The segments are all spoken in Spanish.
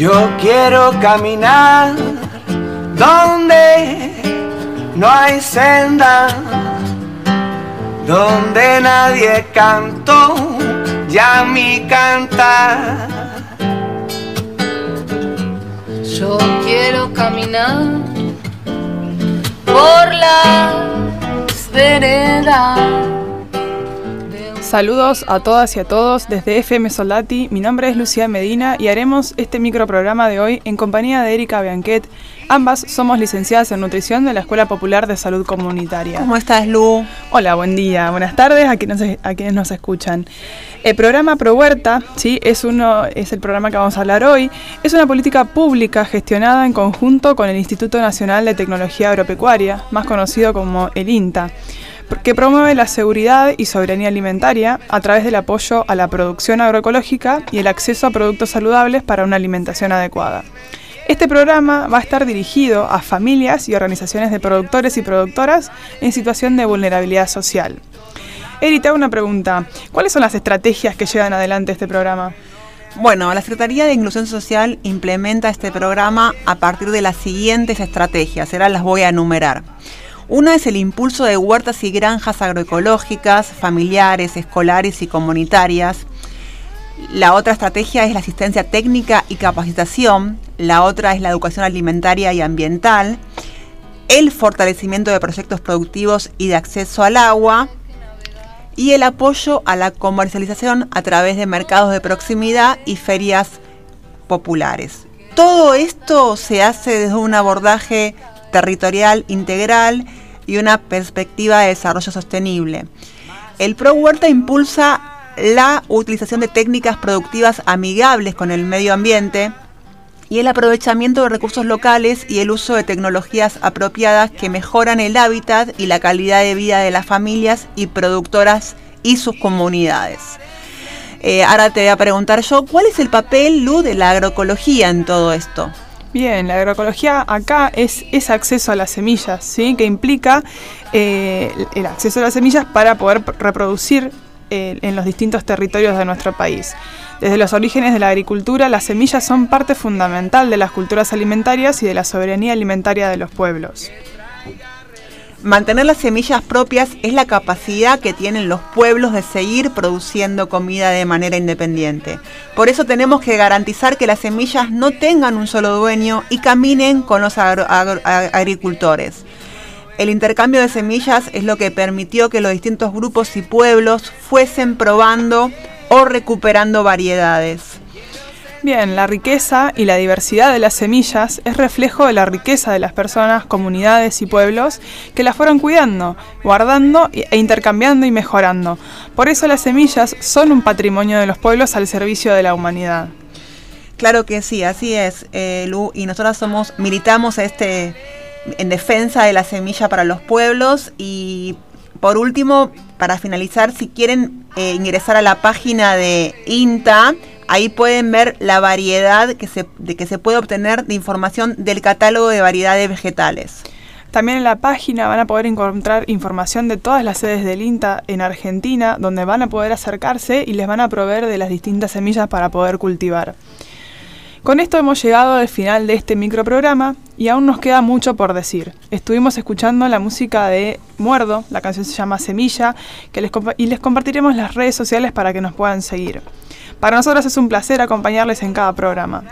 Yo quiero caminar donde no hay senda, donde nadie cantó ya mi cantar. Yo quiero caminar por las veredas Saludos a todas y a todos desde FM Soldati. Mi nombre es Lucía Medina y haremos este microprograma de hoy en compañía de Erika Bianquet. Ambas somos licenciadas en nutrición de la Escuela Popular de Salud Comunitaria. ¿Cómo estás, Lu? Hola, buen día, buenas tardes a quienes, a quienes nos escuchan. El programa Pro Huerta, ¿sí? es, uno, es el programa que vamos a hablar hoy, es una política pública gestionada en conjunto con el Instituto Nacional de Tecnología Agropecuaria, más conocido como el INTA que promueve la seguridad y soberanía alimentaria a través del apoyo a la producción agroecológica y el acceso a productos saludables para una alimentación adecuada. Este programa va a estar dirigido a familias y organizaciones de productores y productoras en situación de vulnerabilidad social. Eri, te hago una pregunta. ¿Cuáles son las estrategias que llevan adelante este programa? Bueno, la Secretaría de Inclusión Social implementa este programa a partir de las siguientes estrategias. Ahora las voy a enumerar. Una es el impulso de huertas y granjas agroecológicas, familiares, escolares y comunitarias. La otra estrategia es la asistencia técnica y capacitación. La otra es la educación alimentaria y ambiental. El fortalecimiento de proyectos productivos y de acceso al agua. Y el apoyo a la comercialización a través de mercados de proximidad y ferias populares. Todo esto se hace desde un abordaje territorial integral y una perspectiva de desarrollo sostenible. El Pro Huerta impulsa la utilización de técnicas productivas amigables con el medio ambiente y el aprovechamiento de recursos locales y el uso de tecnologías apropiadas que mejoran el hábitat y la calidad de vida de las familias y productoras y sus comunidades. Eh, ahora te voy a preguntar yo, ¿cuál es el papel, Lu, de la agroecología en todo esto? Bien, la agroecología acá es ese acceso a las semillas, ¿sí? que implica eh, el acceso a las semillas para poder reproducir eh, en los distintos territorios de nuestro país. Desde los orígenes de la agricultura, las semillas son parte fundamental de las culturas alimentarias y de la soberanía alimentaria de los pueblos. Mantener las semillas propias es la capacidad que tienen los pueblos de seguir produciendo comida de manera independiente. Por eso tenemos que garantizar que las semillas no tengan un solo dueño y caminen con los agricultores. El intercambio de semillas es lo que permitió que los distintos grupos y pueblos fuesen probando o recuperando variedades. Bien, la riqueza y la diversidad de las semillas es reflejo de la riqueza de las personas, comunidades y pueblos que las fueron cuidando, guardando e intercambiando y mejorando. Por eso las semillas son un patrimonio de los pueblos al servicio de la humanidad. Claro que sí, así es, eh, Lu, y nosotros somos, militamos este en defensa de la semilla para los pueblos y por último, para finalizar, si quieren eh, ingresar a la página de INTA, Ahí pueden ver la variedad que se, de que se puede obtener de información del catálogo de variedades vegetales. También en la página van a poder encontrar información de todas las sedes del INTA en Argentina, donde van a poder acercarse y les van a proveer de las distintas semillas para poder cultivar. Con esto hemos llegado al final de este microprograma y aún nos queda mucho por decir. Estuvimos escuchando la música de Muerdo, la canción se llama Semilla, que les y les compartiremos las redes sociales para que nos puedan seguir. Para nosotros es un placer acompañarles en cada programa.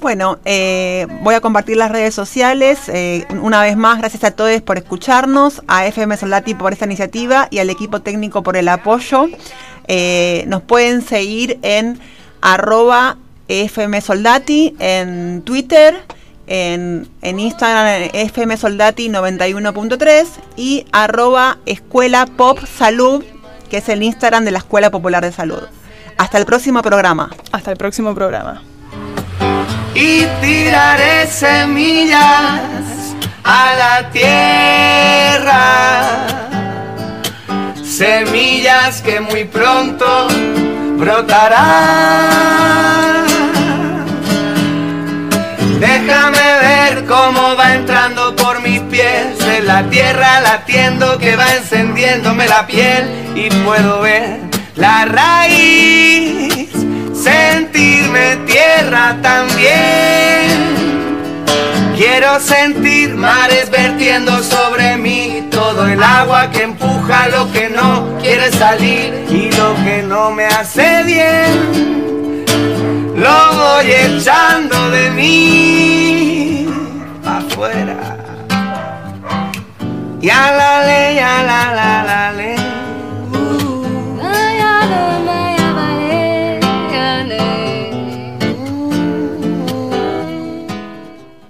Bueno, eh, voy a compartir las redes sociales. Eh, una vez más, gracias a todos por escucharnos, a FM Soldati por esta iniciativa y al equipo técnico por el apoyo. Eh, nos pueden seguir en arroba FM Soldati, en Twitter, en, en Instagram FM Soldati 91.3 y arroba Escuela Pop Salud, que es el Instagram de la Escuela Popular de Salud. Hasta el próximo programa. Hasta el próximo programa. Y tiraré semillas a la tierra. Semillas que muy pronto brotarán. Déjame ver cómo va entrando por mis pies. En la tierra latiendo que va encendiéndome la piel. Y puedo ver la raíz, sentirme tierra también. Quiero sentir mares vertiendo sobre mí todo el agua que empuja lo que no quiere salir y lo que no me hace bien lo voy echando de mí afuera. Y a la ley, la la.